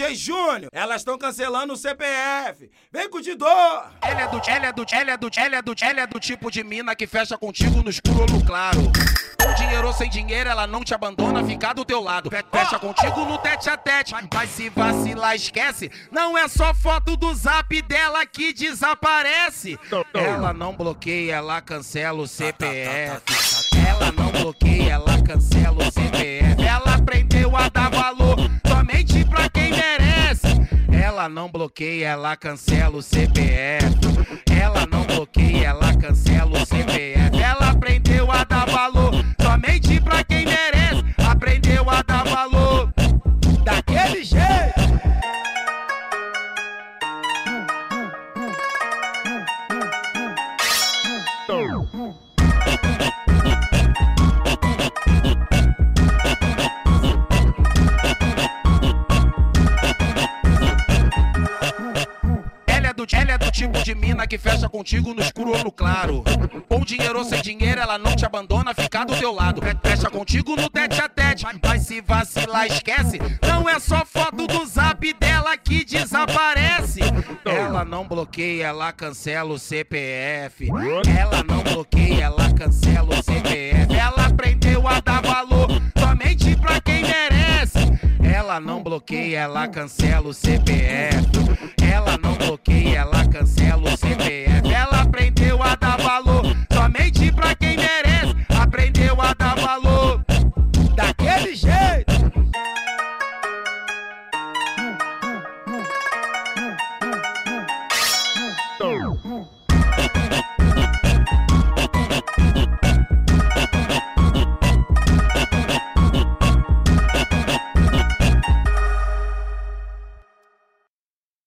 DJ Júnior, elas estão cancelando o CPF. Vem com o Didô! Ela é do, ela é do, ela é do, ela é do, ela é do tipo de mina que fecha contigo no escuro ou no claro. Com dinheiro ou sem dinheiro, ela não te abandona, fica do teu lado. Fe- Fecha contigo no tete a tete, mas se vacilar, esquece. Não é só foto do zap dela que desaparece. Ela não bloqueia, ela cancela o CPF. Ela não bloqueia, ela cancela o CPF. Ela não bloqueia, ela cancela o CPF. Tipo de mina que fecha contigo no escuro ou no claro. Com dinheiro ou sem dinheiro, ela não te abandona, fica do teu lado. Fecha contigo no tete a tete, mas se vacilar, esquece. Não é só foto do zap dela que desaparece. Ela não bloqueia, ela cancela o CPF. Ela não bloqueia, ela cancela o CPF. Ela aprendeu a dar valor somente pra quem merece. Ela não bloqueia, ela cancela o CPF. Ela